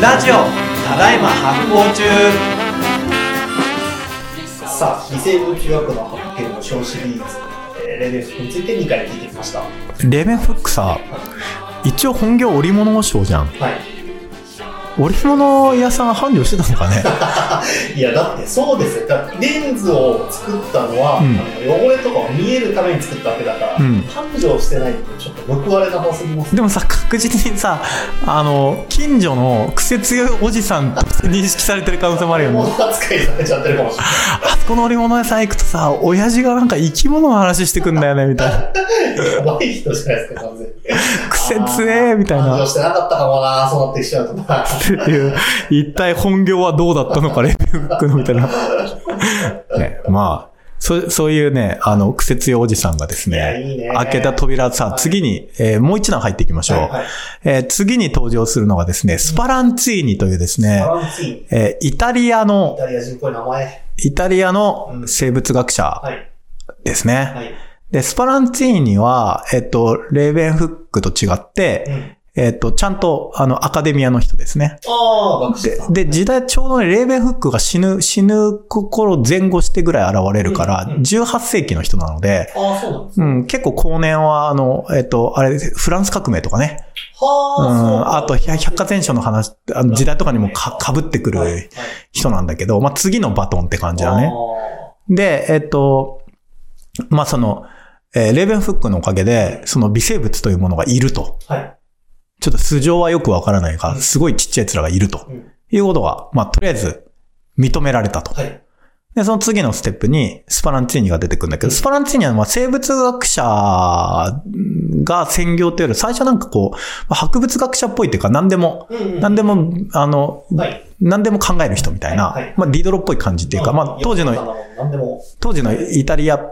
ラジオただいま発行中さあ、微生物学の発見の小シリーズ、えーレベルについて2回聞いてきました。はレーベンフックさ、一応本業織物商じゃん。い。織物屋さん繁盛してたのかね？いや、だってそうですよ。レンズを作ったのは、うんあの汚れとかを見えるために作ったわけだから、うん繁盛してないとちょっと報われなさすぎます。でもさ、確実にさ、あの、近所の癖強いおじさんとして認識されてる可能性もあるよね。物扱いされちゃってるかもしれない。あそこの織物屋さん行くとさ、親父がなんか生き物の話してくんだよね、みたいな。やばい人じゃないですか、完全に。癖強え、みたいな。繁盛してなかったかもな、そうなってきちゃうとな。っていう、一体本業はどうだったのか、レベルフックのみたいな。ね、まあ、そそういうね、あの、癖強いおじさんがですね、いいね開けた扉、さ、次に、えーもう一段入っていきましょう。はいはいえー次に登場するのがですね、スパランツィーニというですねバ、ランツィーン、イえーイタリアの、タリア人っぽい名前。イタリアの生物学者はい。ですね。はい。で、スパランツィーニは、えっと、レーベンフックと違って、うん。えっと、ちゃんと、あの、アカデミアの人ですね。ああ、でで、時代、ちょうどね、レーベンフックが死ぬ、死ぬ頃前後してぐらい現れるから、うんうん18世紀の人なので、ああ、そうなんですね。うん、結構後年は、あの、えっと、あれ、フランス革命とかね、あ、と、百百科全書の話、あの時代とかにもか、被ってくはいる人なんだけど、まあ、次のバトンって感じだね。あで、えっと、まあ、その、えーレーベンフックのおかげで、その微生物というものがいると。ーはい。ちょっと素性はよくわからないから、うんすごいちっちゃい奴らがいると。うんいうことが、まあ、とりあえず、認められたと。はい。で、その次のステップに、スパランツィーニが出てくるんだけど、うんスパランツィーニは、まあ、生物学者が専業というより、最初なんかこう、まあ博物学者っぽいっていうか、何でも、何でも、あの、はい。何でも考える人みたいな、まあ、ディドロっぽい感じっていうか、まあ、当時の。当時のイタリア、うん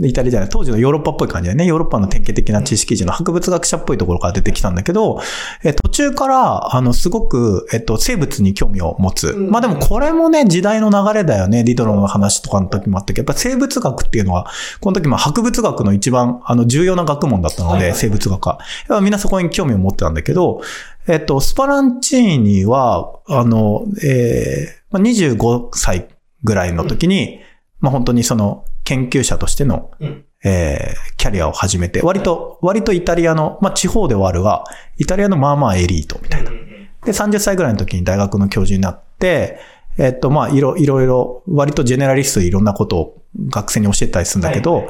イタリアじゃない、当時のヨーロッパっぽい感じだよね。ヨーロッパの典型的な知識人の博物学者っぽいところから出てきたんだけど、え途中から、あの、すごく、えっと、生物に興味を持つ。うんまあでもこれもね、時代の流れだよね。ディドロの話とかの時もあったけど、やっぱ生物学っていうのは、この時も博物学の一番、あの、重要な学問だったので、生物学は。やっぱみんなそこに興味を持ってたんだけど、えっと、スパランチーニは、あの、えーまあ、25歳ぐらいの時に、まあ本当にその研究者としての、うん。えーキャリアを始めて、割と、割とイタリアの、まあ地方ではあるが、イタリアのまあまあエリートみたいな。で、30歳ぐらいの時に大学の教授になって、えっと、まあ、いろ、いろいろ、割とジェネラリストでいろんなことを学生に教えたりするんだけど、はい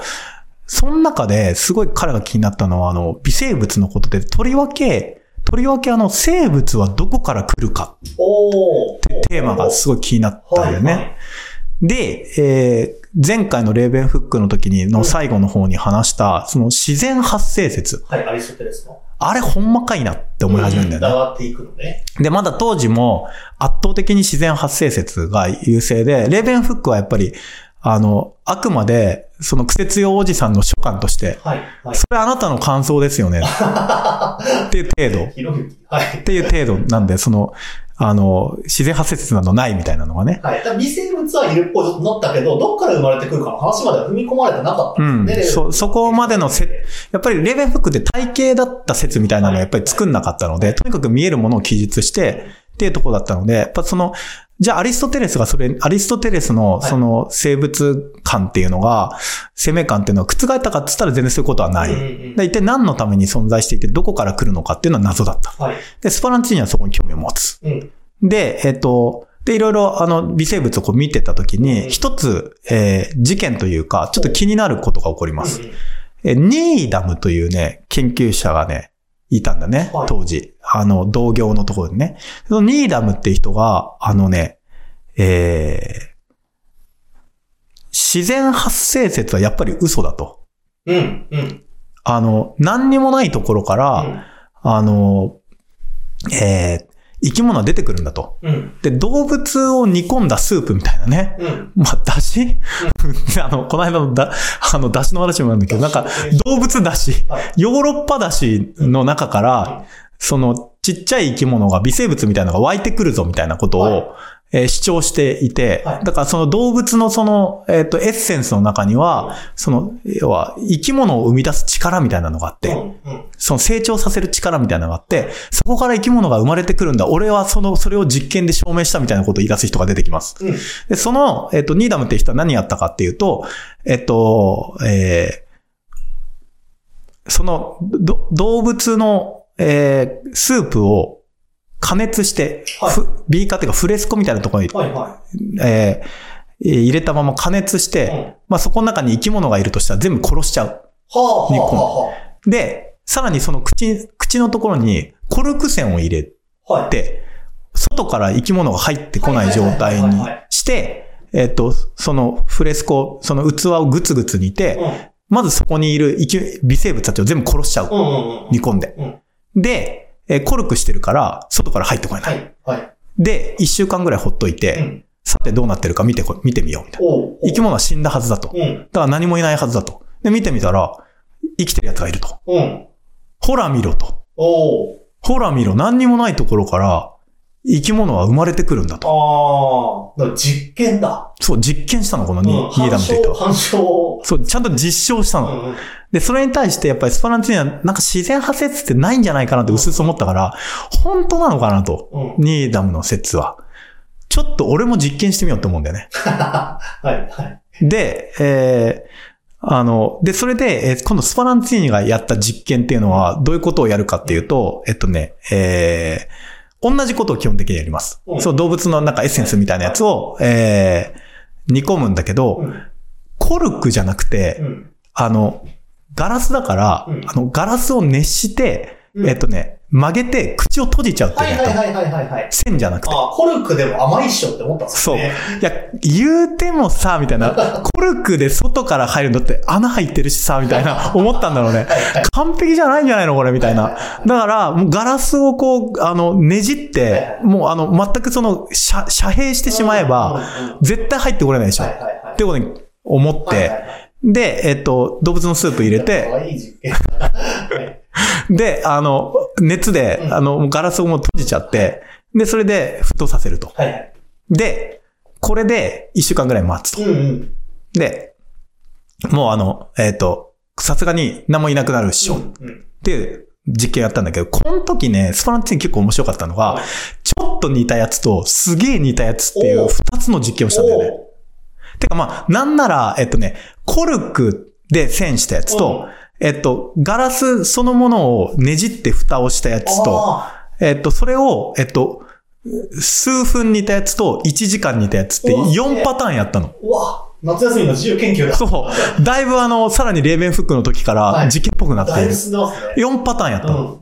その中ですごい彼が気になったのは、あの、微生物のことで、とりわけ、とりわけあの、生物はどこから来るか。ってテーマがすごい気になったよね。はいはいで、えー前回のレーベンフックの時に、の最後の方に話した、その自然発生説。はい、アリストテレスの。あれほんまかいなって思い始めるんだよね。上がっていくのね。で、まだ当時も圧倒的に自然発生説が優勢で、レーベンフックはやっぱり、あの、あくまで、その癖強おじさんの所感として、はい。はい。それあなたの感想ですよね。っていう程度。はいっ。ていう程度なんで、その、あの、自然発生説などないみたいなのがね。はい。微生物はいるっぽいぞとなったけど、どっから生まれてくるかの話までは踏み込まれてなかったうんんですね。。そ、そこまでのせ、やっぱりレーベンフックって体型だった説みたいなのをやっぱり作んなかったので、とにかく見えるものを記述して、っていうところだったので、やっぱその、じゃあアリストテレスがそれ、アリストテレスのはいその生物観っていうのが、生命観っていうのは覆ったかって言ったら全然そういうことはない。一体何のために存在していて、どこから来るのかっていうのは謎だった。はい。で、スパランチーニはそこに興味を持つ。うん。で、えっと、で、いろいろ、あの、微生物をこう見てたときうんに、一つ、えー事件というか、ちょっと気になることが起こります。え、ニーダムというね、研究者がね、いたんだねはい、当時。あの、同業のところにね。そのニーダムっていう人が、あのね、えー自然発生説はやっぱり嘘だと。うん。うん。あの、何にもないところから、あの、えー生き物は出てくるんだと。うん。で、動物を煮込んだスープみたいなね。うん。まあ、だしあの、この間のだ、あの、だしの話もあるんだけど、なんか、動物だし、はい。ヨーロッパだしの中から、その、ちっちゃい生き物が、微生物みたいなのが湧いてくるぞみたいなことを、はいえー主張していて、はいだからその動物のその、えっ、と、エッセンスの中には、その、要は、生き物を生み出す力みたいなのがあって、うん。うん。その成長させる力みたいなのがあって、そこから生き物が生まれてくるんだ。俺はその、それを実験で証明したみたいなことを言い出す人が出てきます。うん。で、その、えっ、と、ニーダムって人は何やったかっていうと、えっ、と、えーその、ど動物の、えースープを加熱して、はいふビーカーっていうかフレスコみたいなところに、はいはえーえー入れたまま加熱しい。て、うん。まあそこの中に生き物がいるとしたら全部殺しちゃう。はあ、はあ、で、さらにその口、口のところにコルク栓を入れあ、はい。て、外から生き物が入ってこない状態にして、えっと、そのフレスコ、その器をグツグツ煮て、うん。まずそこにいる生き微生物たちを全部殺しちゃう。うんうんうん。煮込んで。で、えーコルクしてるから、外から入ってこない。はい。はい。で、一週間ぐらいほっといて、うん。さてどうなってるか見てこ、見てみようみたいな。生き物は死んだはずだと。だうん。から何もいないはずだと。で、見てみたら、生きてる奴がいると。うん。ほら見ろと。ほら見ろ、何にもないところから、生き物は生まれてくるんだと。ああ、実験だ。そう、実験したの、このニ,、うんニーダムっていう人は。反証。そう、ちゃんと実証したうの。んうん。で、それに対して、やっぱりスパランチーニは、なんか自然派説ってないんじゃないかなって薄々思ったから、本当なのかなと。うん。ニーダムの説は。ちょっと俺も実験してみようと思うんだよね。はい、はい。で、えー、あの、で、それで、えー今度スパランチーニがやった実験っていうのは、どういうことをやるかっていうと、えっとね、えー、同じことを基本的にやります。うんそう、動物のなんかエッセンスみたいなやつを、えー、煮込むんだけど、うん。コルクじゃなくて、うん。あの、ガラスだから、うんあの、ガラスを熱して、うんえっとね、曲げて口を閉じちゃうってはいいうはいはいはいはいはい。線じゃなくて。あ、コルクでも甘いっしょって思ったんですそう。ね。いや、言うてもさ、みたいな、コルクで外から入るんだって穴入ってるしさ、みたいな、思ったんだろうね。はいはい。完璧じゃないんじゃないのこれ、みたいな。だから、もうガラスをこう、あの、ねじって、もうあの、全くその、遮遮蔽してしまえば、絶対入ってこれないでしょ。っはいはいはい。てことに思っはいはいて、はいで、えっと、動物のスープ入れかて、い で、あの、熱でう、んあの、ガラスをもう閉じちゃって、で、それで沸騰させると。はいはい。で、これで一週間ぐらい待つと。うんうん。で、もうあの、えっ、と、さすがに何もいなくなるっしょ。っうんていう実験やったんだけど、この時ね、スパランチン結構面白かったのが、はいちょっと似たやつと、すげえ似たやつっていう二つの実験をしたんだよね。てかまあ、なんなら、えっとね、コルクで線したやつと、えっと、ガラスそのものをねじって蓋をしたやつと、あえっと、それを、えっと、数分似たやつと1時間似たやつってうわ4パターンやったの。ーうわ、夏休みの自由研究だ。そう。だいぶあの、さらにレーベンフックの時かはいら実験っぽくなっているだいぶ。進んでますね。4パターンやったの。うん。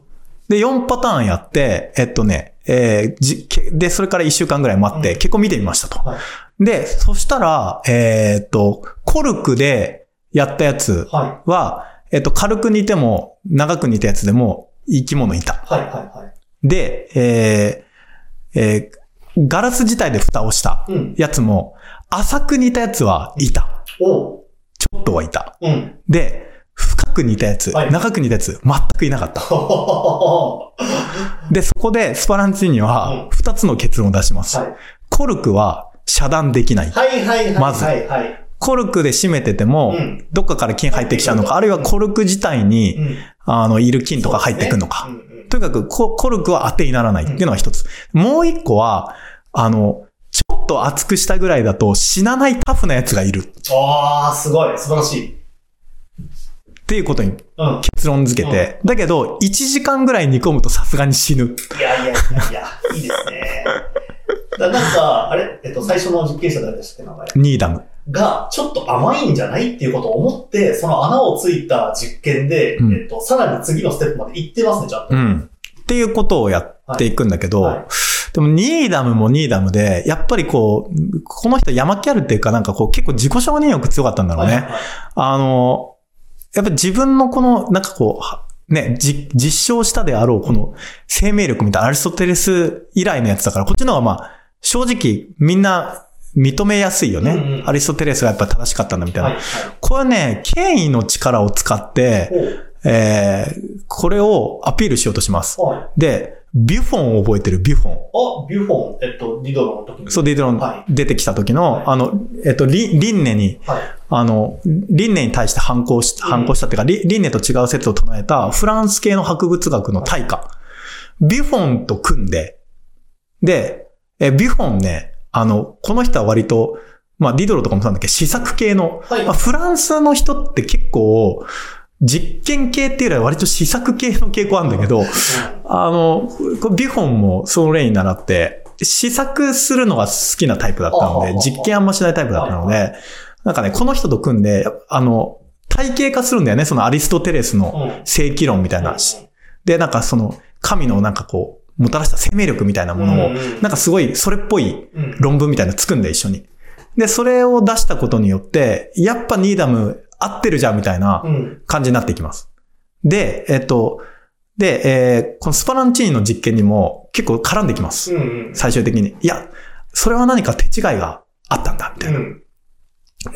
で、4パターンやって、えっとね、えーじ、けで、それから1週間ぐらい待って、うん結構見てみましたと。はいで、そしたら、えーっと、コルクでやったやつはは、えっと、軽く煮ても、長く煮たやつでも、生き物いた。い。はいはいはい。で、えーえーガラス自体で蓋をしたうん。やつも、浅く煮たやつはいた。おう。ちょっとはいた。うん。で、深く煮たやつ、はい長く煮たやつ、全くいなかった。は で、そこでスパランチーニはうん、二つの結論を出します。い。コルクは遮断できない。はいはいはい。まずはいはい。コルクで締めてても、うんどっかから菌入ってきちゃうのか、あるいはコルク自体に、うん。あの、いる菌とか入ってくるのか。そうですねうんうんとにかくコ、コルクは当てにならないっていうのが一つ。もう一個は、あの、ちょっと熱くしたぐらいだと死なないタフなやつがいるああ、すごい。素晴らしい。っていうことにうん。結論付けて、だけど、1時間ぐらい煮込むとさすがに死ぬ。いやいやいやいや、いいですね。だなんか、あれ？えっと、最初の実験者誰でしたっけ、名前。ニーダム。が、ちょっと甘いんじゃないっていうことを思って、その穴をついた実験で、うんえっと、さらに次のステップまで行ってますね、ちゃんと。うん。っていうことをやっていくんだけど、はいはいでもニーダムもニーダムで、やっぱりこう、この人山キャルっていうかなんかこう結構自己承認欲強かったんだろうね。はいはいあの、やっぱ自分のこの、なんかこうは、ね、じ実証したであろう、この生命力みたいなアリストテレス以来のやつだから、こっちの方がまあ、正直みんな認めやすいよね。うんうんアリストテレスがやっぱ正しかったんだみたいな。はいはい。これはね、権威の力を使って、えー、これをアピールしようとします。はい。で、ビュフォンを覚えてるビュフォン。あ、ビュフォン、えっと、ディドロの時に。そう、ディドロンは出てきた時の、はいあの、えっと、リリンネに、はい。あの、リンネに対して反抗し、反抗したっていうか、リリンネと違う説を唱えたフランス系の博物学の大家。ビュフォンと組んで、で、え、ビュフォンね、あの、この人は割と、まあ、ディドロとかもそうなんだけど、試作系の、はいまあ、フランスの人って結構、実験系っていうよりは割と試作系の傾向あるんだけど、あの、ビュフォンもその例に習って、試作するのが好きなタイプだったので実験あんましないタイプだったので、なんかね、この人と組んで、あの、体系化するんだよね、そのアリストテレスのうん。正規論みたいな。で、なんかその、神のなんかこう、もたらした生命力みたいなものを、なんかすごい、それっぽいうん。論文みたいなの作んで一緒に。で、それを出したことによって、やっぱニーダム合ってるじゃんみたいなうん。感じになっていきます。で、えっと、で、えーこのスパランチーニの実験にも結構絡んできます。最終的に。いや、それは何か手違いがあったんだ、みたいな。うん。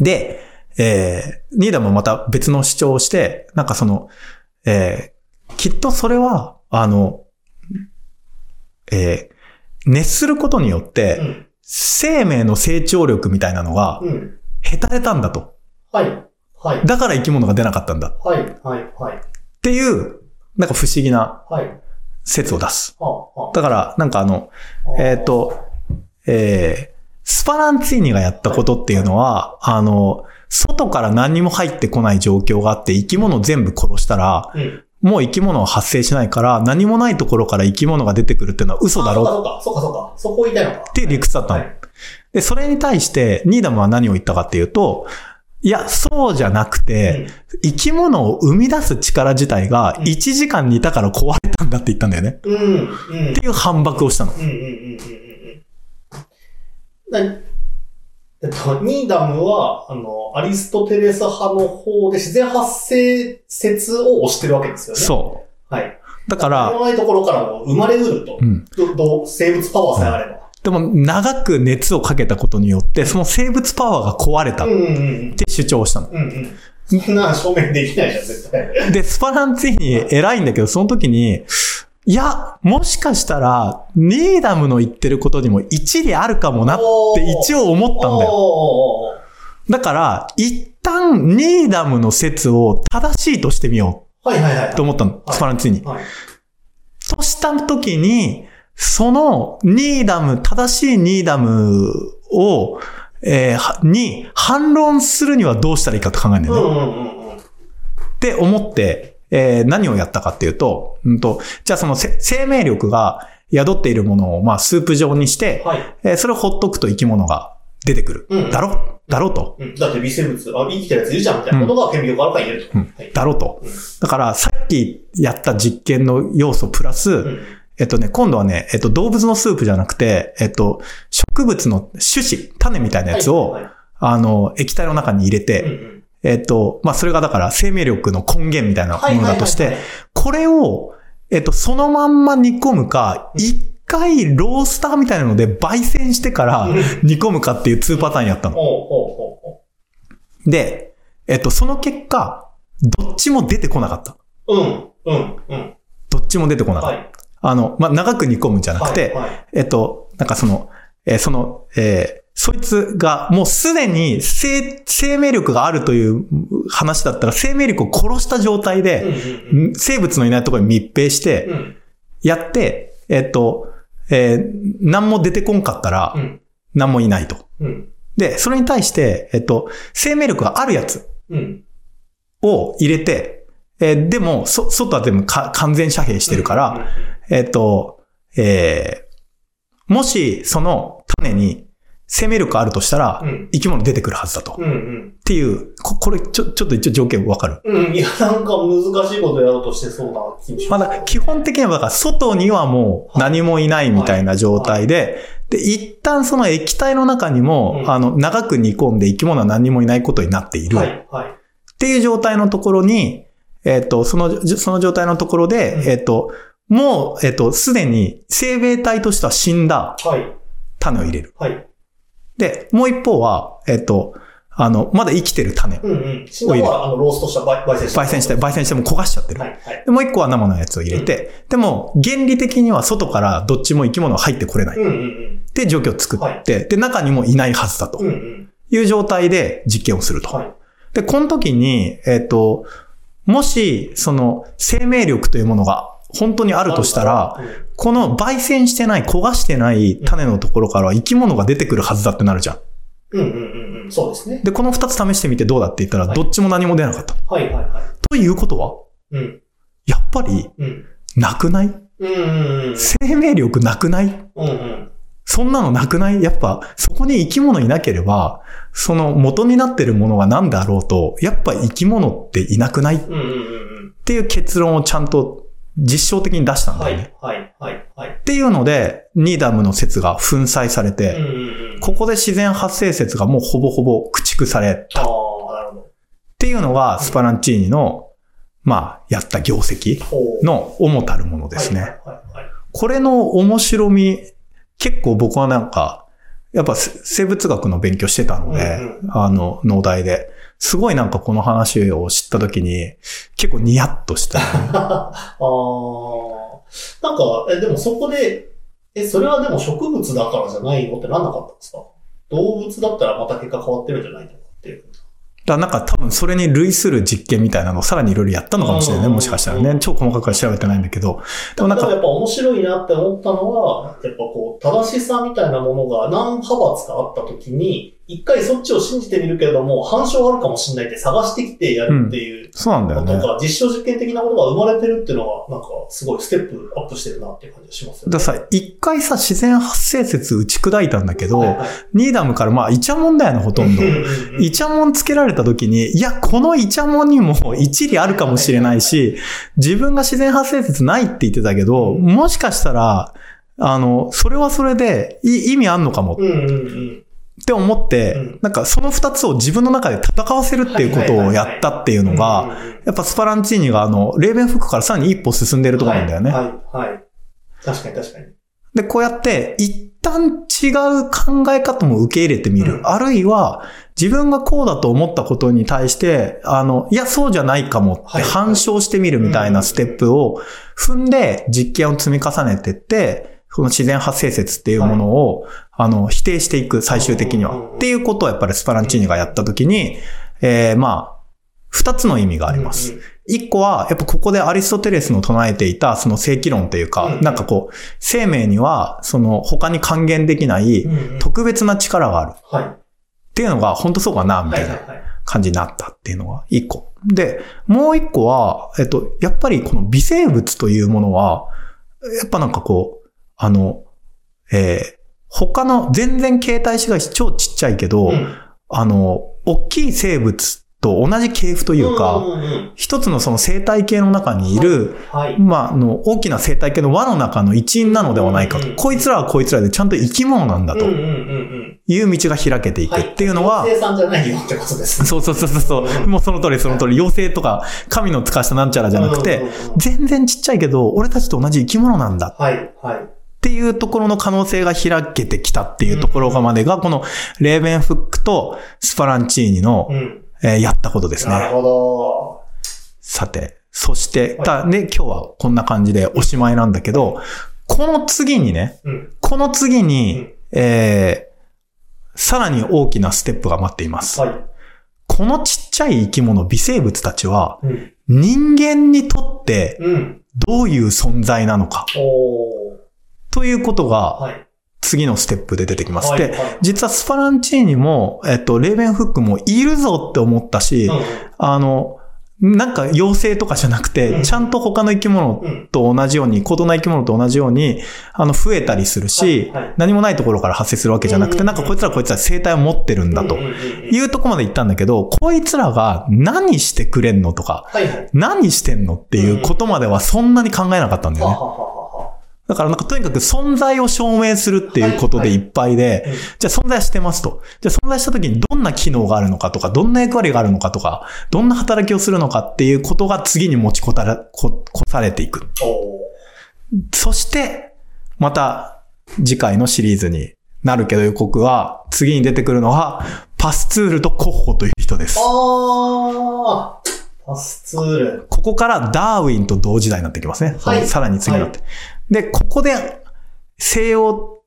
で、えーニーダムもまた別の主張をして、なんかその、えーきっとそれは、あの、えー熱することによって、うん。生命の成長力みたいなのが、うん。へたれたんだと。はい。はい。だから生き物が出なかったんだ。っはい。はい。はい。ていう、なんか不思議なはい。説を出す。だから、なんかあの、あ。えっ、と、えースパランツィーニがやったことっていうのは、あの、外から何にも入ってこない状況があって、生き物を全部殺したら、うん。もう生き物は発生しないから、何もないところから生き物が出てくるっていうのは嘘だろそうか、そうか、そうか、そうか。そこを言いたいのか。っていう理屈だったの。はいで、それに対して、ニーダムは何を言ったかっていうと、いや、そうじゃなくて、生き物を生み出す力自体がうん1時間にいたから壊れたんだって言ったんだよね。うん。うん。っていう反駁をしたの。うんうんうんうんうんえっと、ニーダムは、あの、アリストテレス派の方で自然発生説を推してるわけですよね。そう。はい。だから、ないところからも生まれうると。うん。生物パワーさえあれば。でも、長く熱をかけたことによって、その生物パワーが壊れたっうんうんうんて主張をしたの。うん。うんうん。そんな証明できないじゃん、絶対。で、スパランツィーニ偉いんだけど、その時に、いや、もしかしたら、ニーダムの言ってることにも一理あるかもなって一応思ったんだよ。だから、一旦ニーダムの説を正しいとしてみよはいはいはい。うと思ったの、スパランツィーニ。はい。とした時に、そのニーダム、正しいニーダムを、えーはに反論するにはどうしたらいいかと考えるんだよね。うんうんうんうん。って思って、えー何をやったかっていうと、うんと、じゃあそのせ生命力が宿っているものを、まあ、スープ状にして、はい。えーそれをほっとくと生き物が出てくる。うんだろ？だろうと。うん。だって微生物、あ、生きてるやついるじゃんみたいなことが顕微鏡から言えると。うんはい。だろうとうん。だから、さっきやった実験の要素プラス、うん。えっとね、今度はね、えっと、動物のスープじゃなくて、えっと、植物の種子、種みたいなやつを、はいはいあの、液体の中に入れて、はいうんうんえっと、まあ、それがだから生命力の根源みたいなものだとしてこれを、えっと、そのまんま煮込むか、うん一回ロースターみたいなので焙煎してからうん煮込むかっていう2パターンやったの。で、えっと、その結果、どっちも出てこなかった。う。うん、うん、うん。どっちも出てこなかった。はい。あの、まあ、長く煮込むんじゃなくて、はいはいえっと、なんかその、えーその、えーそいつがもうすでに生生命力があるという話だったら生命力を殺した状態で、生物のいないところに密閉して。やって、えっと、えー何も出てこんかったらう、ん。何もいないと。うん。で、それに対して、えっと、生命力があるやつうん。を入れて、えーでも、そ、外は全部か完全遮蔽してるから、えっと、えーもし、その種に生命力あるとしたら、うん。生き物出てくるはずだと。うん。うん。っていう、ここれ、ちょ、ちょっと一応条件わかるうん。いや、なんか難しいことやろうとしてそうな気もしまあ、ます。だ基本的には、だから外にはもう何もいないみたいな状態で、で、一旦その液体の中にも、うんあの、長く煮込んで生き物は何もいないことになっている。っはい。はい。ていう状態のところに、えっ、と、その、じその状態のところで、うんえっ、と、もう、えっ、と、すでに生命体としては死んだはい。種を入れる。はい。で、もう一方は、えっ、と、あの、まだ生きてる種。うんうん。死んだ方は、あの、ローストした、焙焙煎した。焙煎して、焙煎しても焦がしちゃってる。はい、はい。で、もう一個は生のやつを入れて、でも、原理的には外からどっちも生き物が入ってこれない。っうんうんていう状況を作って、で、中にもいないはずだとうん。うんうん。いう状態で実験をすると。はい。で、この時に、えっ、と、もし、その、生命力というものが本当にあるとしたら、うん、この焙煎してない、焦がしてない種のところからは生き物が出てくるはずだってなるじゃん。うんうんうんうん。そうですね。で、この二つ試してみてどうだって言ったら、はいどっちも何も出なかった。はいはいはい。ということは、うん。やっぱり、うん。なくない？うんうんうん。生命力なくない？うんうん。そんなのなくない？やっぱ、そこに生き物いなければ、その元になってるものが何であろうと、やっぱ生き物っていなくない？っうんうんうんていう結論をちゃんと実証的に出したうんん。だよね。はいはいはいはい。っていうので、ニーダムの説が粉砕されて。ここで自然発生説がもうほぼほぼ駆逐されたっああ、なるほど。ていうのがスパランチーニの、まあ、やった業績の主たるものですね。はいはいはい。これの面白み、結構僕はなんか、やっぱせ生物学の勉強してたので、うんあの、農大で。すごいなんかこの話を知った時に、結構ニヤッとした。ああ。なんか、え、でもそこで、え、それはでも植物だからじゃないのってなんなかったんですか？動物だったらまた結果変わってるんじゃないのかっていう。だなんか多分それに類する実験みたいなのをさらにいろいろやったのかもしれないね。うんもしかしたらね。超細かくは調べてないんだけど。でもなんか、やっぱ面白いなって思ったのは、やっぱこう、正しさみたいなものが何派閥かあった時に、一回そっちを信じてみるけれども、反証あるかもしれないって探してきてやるっていうそうなんだよね。ことが、実証実験的なことが生まれてるっていうのは、なんかすごいステップアップしてるなっていう感じがしますよね。だからさ、一回さ、自然発生説打ち砕いたんだけど、はいはいニーダムからまあ、イチャモンだよね、ほとんどうん。うんうんイチャモンつけられた時に、いや、このイチャモンにも一理あるかもしれないし、自分が自然発生説ないって言ってたけど、うんもしかしたら、あの、それはそれでい意味あんのかもうんうんうん。って思って、うんなんかその二つを自分の中で戦わせるっていうことをやったっていうのが、やっぱスパランチーニがあの、レーベンフックからさらに一歩進んでるところなんだよね。はい、はい、はい。確かに確かに。で、こうやって、一旦違う考え方も受け入れてみる。うんあるいは、自分がこうだと思ったことに対して、あの、いや、そうじゃないかもってはい反証してみるみたいなステップを踏んで実験を積み重ねてって、この自然発生説っていうものを、あの、否定していく、最終的には。っていうことをやっぱりスパランチーニがやったときに、えー、まあ、二つの意味があります。一個は、やっぱここでアリストテレスの唱えていた、その正規論というか、うんなんかこう、生命には、その他に還元できない特別な力があるっはい。ていうのが、本当そうかな、みたいなはいはいはい。感じになったっていうのが一個。で、もう一個は、えっと、やっぱりこの微生物というものは、やっぱなんかこう、あの、えー他の全然形態子が超ちっちゃいけど、うんあの、大きい生物と同じ系譜というか、んんうん一つのその生態系の中にいる、はい。まあ、あの、大きな生態系の輪の中の一員なのではないかと。うんこいつらはこいつらでちゃんと生き物なんだとうんうんうんうん。いう道が開けていくっていうのは、生産じゃないよってことですね。そうそうそうそうそう、もうその通りその通り、妖精とか神の使わしたなんちゃらじゃなくてうん、うんうん全然ちっちゃいけど、俺たちと同じ生き物なんだはい、はい。っていうところの可能性が開けてきたっていうところがまでが、このレーベンフックとスパランチーニの、うん。えーやったことですね。なるほど。さて、そして、はいだで、今日はこんな感じでおしまいなんだけど、この次にね、うん。この次に、うんえー、さらに大きなステップが待っています。はい。このちっちゃい生き物、微生物たちは、うん。人間にとってうん。どういう存在なのか。ということが、はい。次のステップで出てきます。はいで、実はスパランチーニも、えっと、レーベンフックもいるぞって思ったし、うんあの、なんか妖精とかじゃなくて、うんちゃんと他の生き物うん。と同じように、高度な生き物と同じように、あの、増えたりするし、はいはい何もないところから発生するわけじゃなくて、うんなんかこいつらこいつら生態を持ってるんだというとこまで言ったんだけど、こいつらが何してくれんのとか、はいはい。何してんのっていうことまではそんなに考えなかったんだよね。ははははは。だからなんかとにかく存在を証明するっていうことでいっぱいで、うんじゃあ存在はしてますと。じゃあ存在した時にどんな機能があるのかとか、どんな役割があるのかとか、どんな働きをするのかっていうことが次に持ちこたら、こ、こされていく。おそして、また次回のシリーズになるけど予告は、次に出てくるのは、パスツールとコッホという人です。あー、パスツール。ここからダーウィンと同時代になってきますね。はいさらに次になって。で、ここで西洋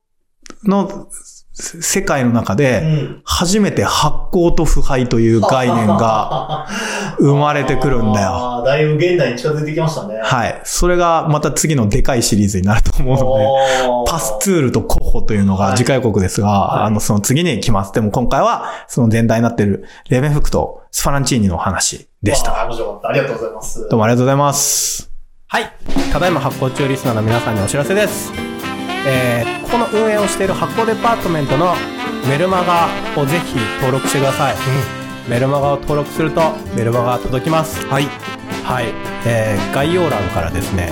の世界の中うで、ん。初めて発酵と腐敗という概念が 生まれてくるんだよ。だいぶ現代に近づいてきましたね。はい。それがまた次のでかいシリーズになると思うので、パスツールとコッホというのが次回国ですが、はいあの、その次に来ます。でも今回は、その前題になっているレーベンフックとスファランチーニのお話でした。ありがとうございます。どうもありがとうございます。はい。ただいま発行中リスナーの皆さんにお知らせです。えー、ここの運営をしている発行デパートメントのメルマガをぜひ登録してください。メルマガを登録するとメルマガが届きます。はい。はい。えー、概要欄からですね、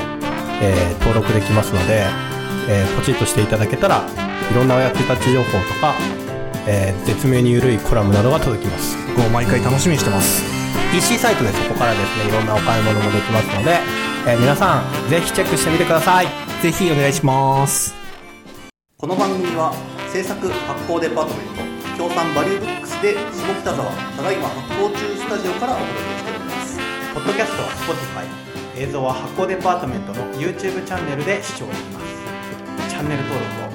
えー、登録できますので、えー、ポチッとしていただけたら、いろんなお役立ち情報とか、えー、絶妙に緩いコラムなどが届きます。もう毎回楽しみにしてます。EC サイトでそこからですね、いろんなお買い物もできますので、えー皆さん、ぜひチェックしてみてください。ぜひお願いします。この番組は制作発行デパートメント協賛バリューブックスで下北沢ただいま発行中スタジオからお届けしておりますポッドキャストは Spotify、映像は発行デパートメントの YouTube チャンネルで視聴できます。チャンネル登録をぜ